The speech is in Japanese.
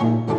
うん。